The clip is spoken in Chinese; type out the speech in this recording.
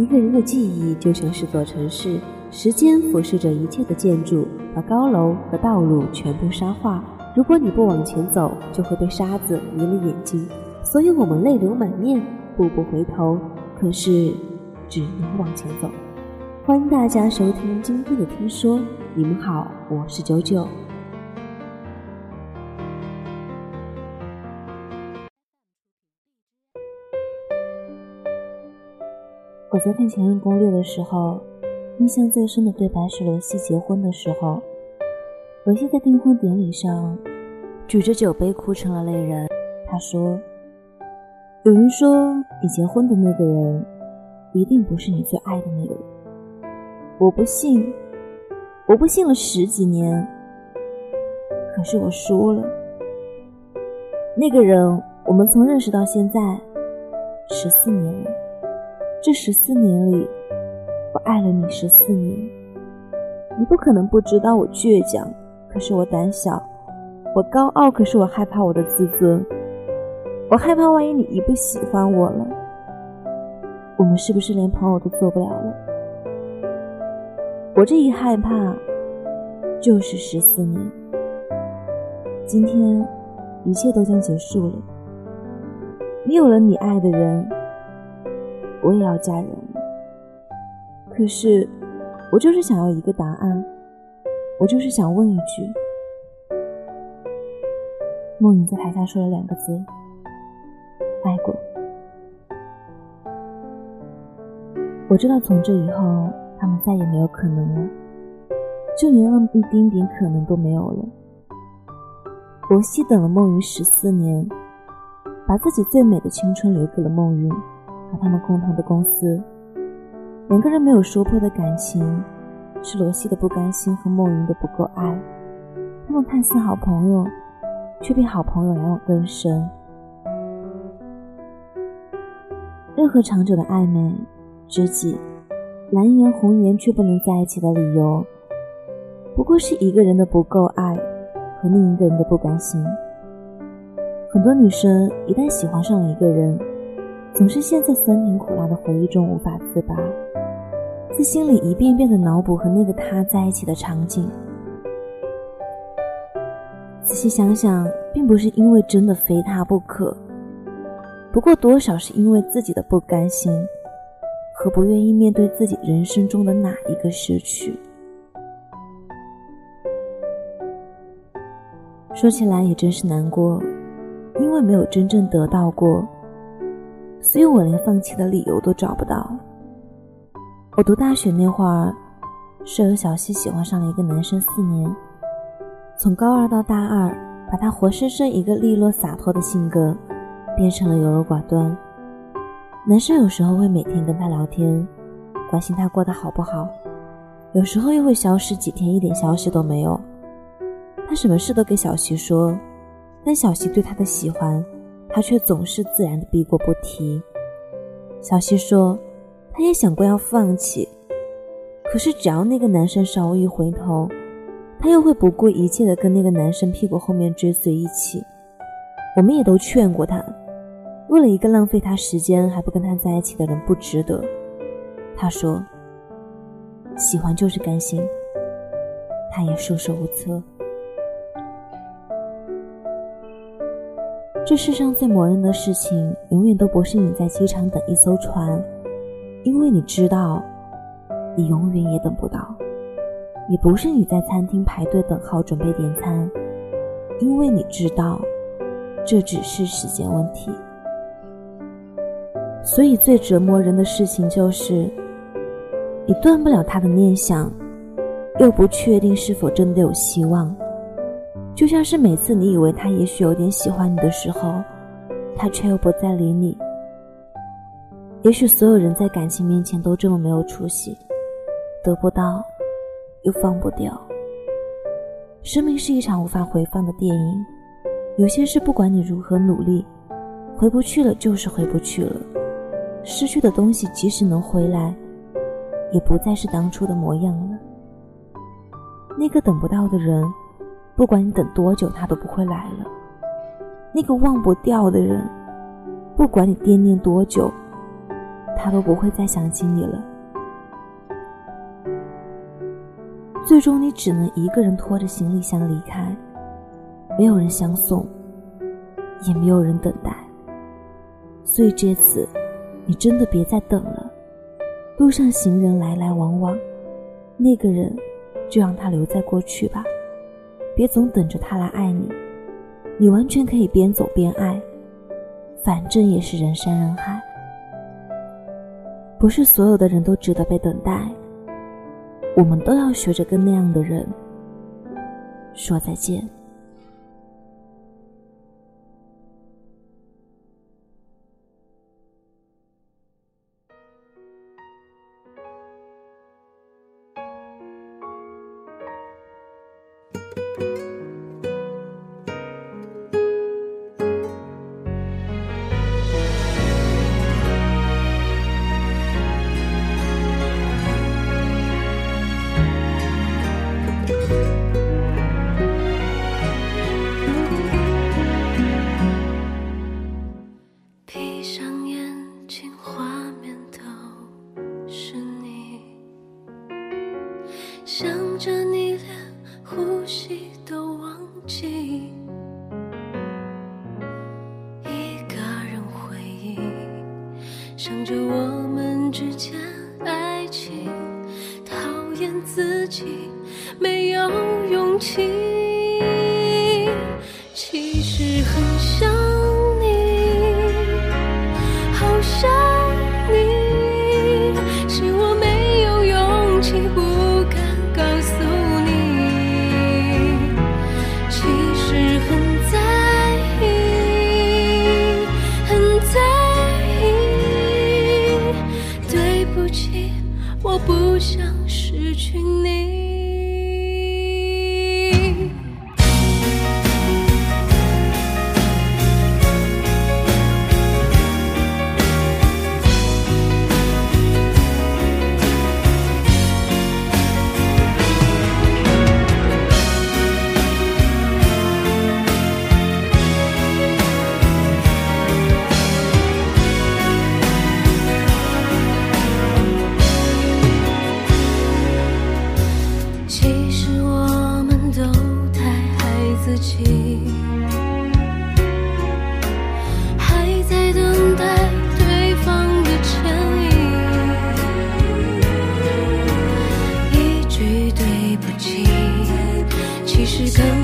一个人的记忆就像是座城市，时间俯视着一切的建筑，把高楼和道路全部沙化。如果你不往前走，就会被沙子迷了眼睛。所以我们泪流满面，步步回头，可是只能往前走。欢迎大家收听今天的听说，你们好，我是九九。我在看《前任攻略》的时候，印象最深的对白是罗西结婚的时候。罗西在订婚典礼上举着酒杯哭成了泪人。他说：“有人说你结婚的那个人一定不是你最爱的那个人，我不信，我不信了十几年，可是我输了。那个人，我们从认识到现在十四年了。”这十四年里，我爱了你十四年。你不可能不知道我倔强，可是我胆小；我高傲，可是我害怕我的自尊。我害怕万一你一不喜欢我了，我们是不是连朋友都做不了了？我这一害怕，就是十四年。今天，一切都将结束了。你有了你爱的人。我也要嫁人了，可是我就是想要一个答案，我就是想问一句。梦云在台下说了两个字：“爱过。”我知道从这以后，他们再也没有可能了，就连那么一丁点可能都没有了。罗西等了梦云十四年，把自己最美的青春留给了梦云。和他们共同的公司，两个人没有说破的感情，是罗西的不甘心和莫云的不够爱。他们看似好朋友，却比好朋友来往更深。任何长久的暧昧、知己、蓝颜红颜却不能在一起的理由，不过是一个人的不够爱和另一个人的不甘心。很多女生一旦喜欢上了一个人，总是陷在酸甜苦辣的回忆中无法自拔，在心里一遍遍的脑补和那个他在一起的场景。仔细想想，并不是因为真的非他不可，不过多少是因为自己的不甘心和不愿意面对自己人生中的哪一个失去。说起来也真是难过，因为没有真正得到过。所以我连放弃的理由都找不到。我读大学那会儿，舍友小西喜欢上了一个男生四年，从高二到大二，把他活生生一个利落洒脱的性格，变成了优柔寡断。男生有时候会每天跟他聊天，关心他过得好不好，有时候又会消失几天，一点消息都没有。他什么事都给小西说，但小西对他的喜欢。他却总是自然的避过不提。小西说，他也想过要放弃，可是只要那个男生稍微一回头，他又会不顾一切的跟那个男生屁股后面追随一起。我们也都劝过他，为了一个浪费他时间还不跟他在一起的人不值得。他说，喜欢就是甘心，他也束手无策。这世上最磨人的事情，永远都不是你在机场等一艘船，因为你知道，你永远也等不到；也不是你在餐厅排队等号准备点餐，因为你知道，这只是时间问题。所以最折磨人的事情就是，你断不了他的念想，又不确定是否真的有希望。就像是每次你以为他也许有点喜欢你的时候，他却又不再理你。也许所有人在感情面前都这么没有出息，得不到又放不掉。生命是一场无法回放的电影，有些事不管你如何努力，回不去了就是回不去了。失去的东西即使能回来，也不再是当初的模样了。那个等不到的人。不管你等多久，他都不会来了。那个忘不掉的人，不管你惦念多久，他都不会再想起你了。最终，你只能一个人拖着行李箱离开，没有人相送，也没有人等待。所以这次，你真的别再等了。路上行人来来往往，那个人就让他留在过去吧，别总等着他来爱你。你完全可以边走边爱，反正也是人山人海。不是所有的人都值得被等待，我们都要学着跟那样的人说再见。想着我们之间爱情，讨厌自己没有勇气。去你。好想。